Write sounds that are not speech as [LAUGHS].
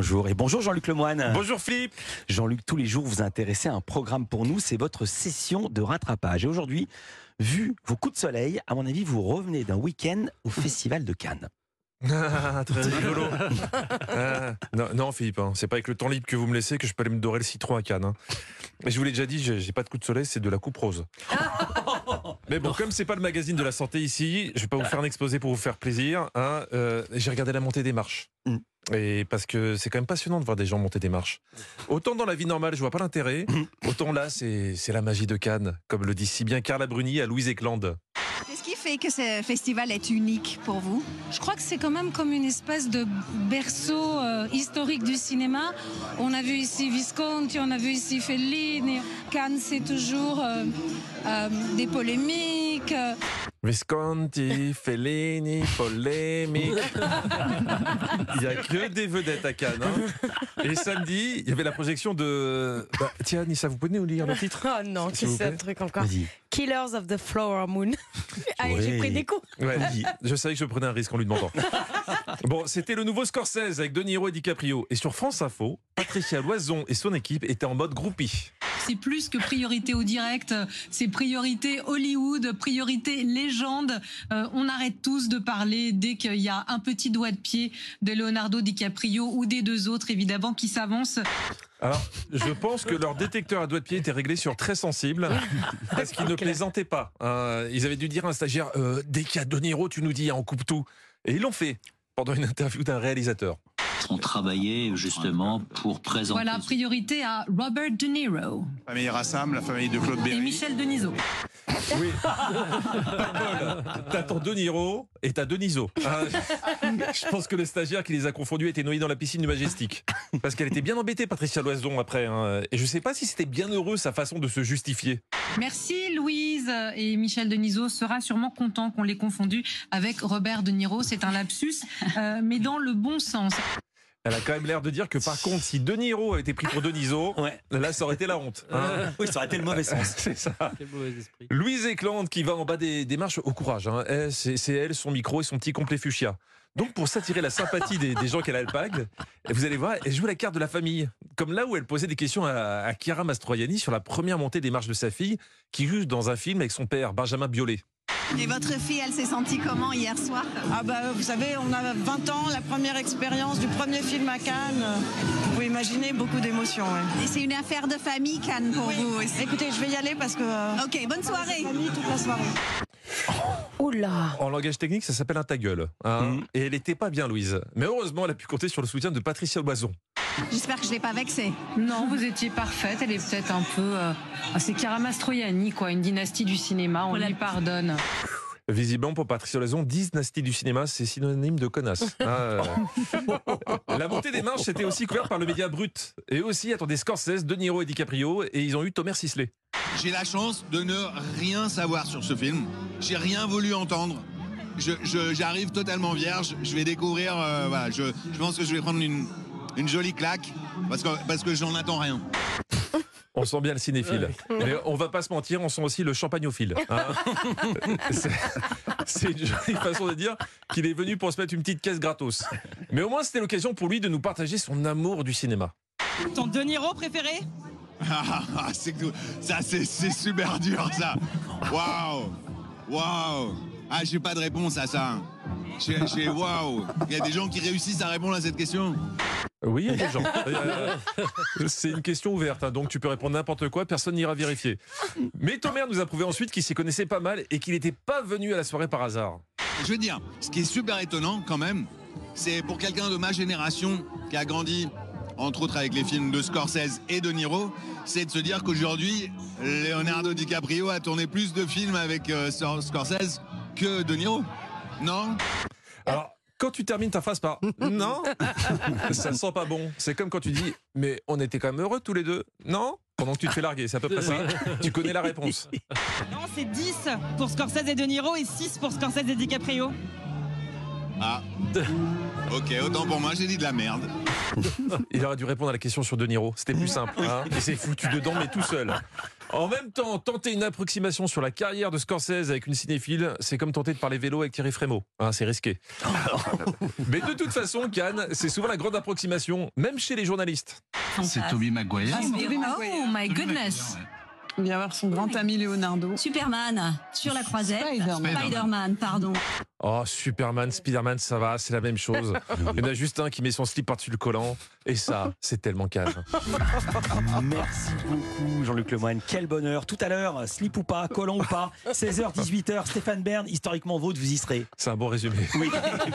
Bonjour et bonjour Jean-Luc Lemoine. Bonjour Philippe. Jean-Luc, tous les jours vous intéressez à un programme pour nous, c'est votre session de rattrapage. Et aujourd'hui, vu vos coups de soleil, à mon avis, vous revenez d'un week-end au Festival de Cannes. [LAUGHS] Ah, très rigolo. [LAUGHS] Ah, non, non, Philippe, hein, c'est pas avec le temps libre que vous me laissez que je peux aller me dorer le citron à Cannes. hein. Mais je vous l'ai déjà dit, j'ai pas de coup de soleil, c'est de la coupe rose. Mais bon, comme c'est pas le magazine de la santé ici, je vais pas vous faire un exposé pour vous faire plaisir. hein, euh, j'ai regardé la montée des marches. Mm. Et parce que c'est quand même passionnant de voir des gens monter des marches. Autant dans la vie normale, je vois pas l'intérêt. Autant là, c'est c'est la magie de Cannes, comme le dit si bien Carla Bruni à Louise Eklund. Que ce festival est unique pour vous? Je crois que c'est quand même comme une espèce de berceau euh, historique du cinéma. On a vu ici Visconti, on a vu ici Fellini. Cannes, c'est toujours euh, euh, des polémiques. Visconti, Fellini, polémique. [LAUGHS] Il n'y a que des vedettes à Cannes. hein. Et samedi, il y avait la projection de. Bah, tiens, Nissa, vous pouvez nous lire le titre Oh non, vous c'est un truc encore. Killers of the Flower Moon. [LAUGHS] Allez, Oui. j'ai pris des coups. Ouais, je savais que je prenais un risque en lui demandant. [LAUGHS] Bon, c'était le nouveau Scorsese avec De Niro et DiCaprio. Et sur France Info, Patricia Loison et son équipe étaient en mode groupie. C'est plus que priorité au direct, c'est priorité Hollywood, priorité légende. Euh, on arrête tous de parler dès qu'il y a un petit doigt de pied de Leonardo DiCaprio ou des deux autres, évidemment, qui s'avancent. Alors, je pense que leur détecteur à doigt de pied était réglé sur très sensible, [LAUGHS] parce qu'ils ne plaisantaient pas. hein. ils avaient dû dire à un stagiaire euh, dès qu'il y a De Niro, tu nous dis, hein, on coupe tout. Et ils l'ont fait pendant une interview d'un réalisateur. On travaillait justement pour présenter. Voilà, priorité à Robert De Niro famille Rassam, la famille de Claude et Berry. Michel Denisot. Oui. [LAUGHS] Paul, t'attends De Niro et t'as Deniso. Hein, je pense que le stagiaire qui les a confondus était noyé dans la piscine du Majestic. Parce qu'elle était bien embêtée, Patricia Loison, après. hein. Et je sais pas si c'était bien heureux sa façon de se justifier. Merci Louise et Michel Denisot sera sûrement content qu'on l'ait confondu avec Robert De Niro. C'est un lapsus, euh, mais dans le bon sens. Elle a quand même l'air de dire que par [LAUGHS] contre, si De Niro avait été pris pour Deniso, Ouais. là, ça aurait été la honte. hein. Oui, ça aurait été le mauvais sens. [LAUGHS] C'est ça. Louise Eklund qui va en bas des, des marches au courage. hein. Elle, C'est c'est elle, son micro et son petit complet fuchsia. Donc pour s'attirer la sympathie des, des gens qu'elle alpague, vous allez voir, elle joue la carte de la famille. Comme là où elle posait des questions à, à Chiara Mastroianni sur la première montée des marches de sa fille, qui joue dans un film avec son père, Benjamin Biolay. Et votre fille, elle s'est sentie comment hier soir? Ah bah vous savez, on a 20 ans, la première expérience du premier film à Cannes. Vous pouvez imaginer beaucoup d'émotions. ouais. Et c'est une affaire de famille, Cannes, pour vous aussi. Écoutez, je vais y aller parce que... euh, Ok, bonne soirée. famille toute la soirée. Oula. En langage technique, ça s'appelle un ta gueule. hein. Mhm. Et elle n'était pas bien, Louise. Mais heureusement, elle a pu compter sur le soutien de Patricia Loison. J'espère que je ne l'ai pas vexée. Non, vous étiez parfaite. Elle est peut-être un peu. euh, ah, c'est Chiara Mastroianni, quoi, une dynastie du cinéma. On lui pardonne. Visiblement, pour Patricia Loison, dynastie du cinéma, c'est synonyme de connasse. hein, [LAUGHS] euh. La montée des marches, c'était aussi couvert par le média brut. Et aussi, attendez, Scorsese, De Niro et DiCaprio. Et ils ont eu Thomas Sisley. J'ai la chance de ne rien savoir sur ce film. J'ai rien voulu entendre. Je- je- J'arrive totalement vierge. Je vais découvrir. euh, voilà, je, je pense que je vais prendre une, une jolie claque parce que, parce que j'en attends rien. On sent bien le cinéphile. [LAUGHS] Mais on va pas se mentir, on sent aussi le champagnophile. hein. [LAUGHS] C'est- C'est une jolie façon de dire qu'il est venu pour se mettre une petite caisse gratos. Mais au moins, c'était l'occasion pour lui de nous partager son amour du cinéma. Ton De Niro préféré [LAUGHS] Ah, ah, ça, c'est super dur, ça. Waouh, waouh. Ah, j'ai pas de réponse à ça. Waouh. Il y a des gens qui réussissent à répondre à cette question. Oui, il y a des gens. C'est une question ouverte, hein, donc tu peux répondre n'importe quoi, personne n'ira vérifier. Mais Thomas nous a prouvé ensuite qu'il s'y connaissait pas mal et qu'il n'était pas venu à la soirée par hasard. Je veux dire, ce qui est super étonnant quand même, c'est pour quelqu'un de ma génération qui a grandi, entre autres avec les films de Scorsese et de Niro, c'est de se dire qu'aujourd'hui, Leonardo DiCaprio a tourné plus de films avec euh, Scorsese que de Niro. Non? Alors, quand tu termines ta phrase par [LAUGHS] non, [LAUGHS] ça sent pas bon. C'est comme quand tu dis mais on était quand même heureux tous les deux. Non Pendant que tu te fais larguer, c'est à peu près ça. [LAUGHS] Tu connais la réponse. Non, c'est 10 pour Scorsese et De Niro et 6 pour Scorsese et DiCaprio. Ah. Ok, autant pour moi, j'ai dit de la merde. [LAUGHS] Il aurait dû répondre à la question sur De Niro. C'était plus simple. Hein il s'est foutu dedans, mais tout seul. En même temps, tenter une approximation sur la carrière de Scorsese avec une cinéphile, c'est comme tenter de parler vélo avec Thierry Frémaux. Hein, c'est risqué. [LAUGHS] mais de toute façon, Cannes, c'est souvent la grande approximation, même chez les journalistes. C'est Toby Maguire. Ah, Toby Oh my goodness. Il vient voir son grand ami Leonardo. Superman sur la croisette. Spider-Man. Spider-Man, pardon. Oh, Superman, Spider-Man, ça va, c'est la même chose. [LAUGHS] Il y en a juste un qui met son slip par-dessus le collant. Et ça, c'est tellement calme. [LAUGHS] Merci beaucoup Jean-Luc Lemoyne. Quel bonheur. Tout à l'heure, slip ou pas, collant ou pas, 16h, 18h, Stéphane Bern, historiquement vôtre, vous y serez. C'est un bon résumé. Oui. [LAUGHS]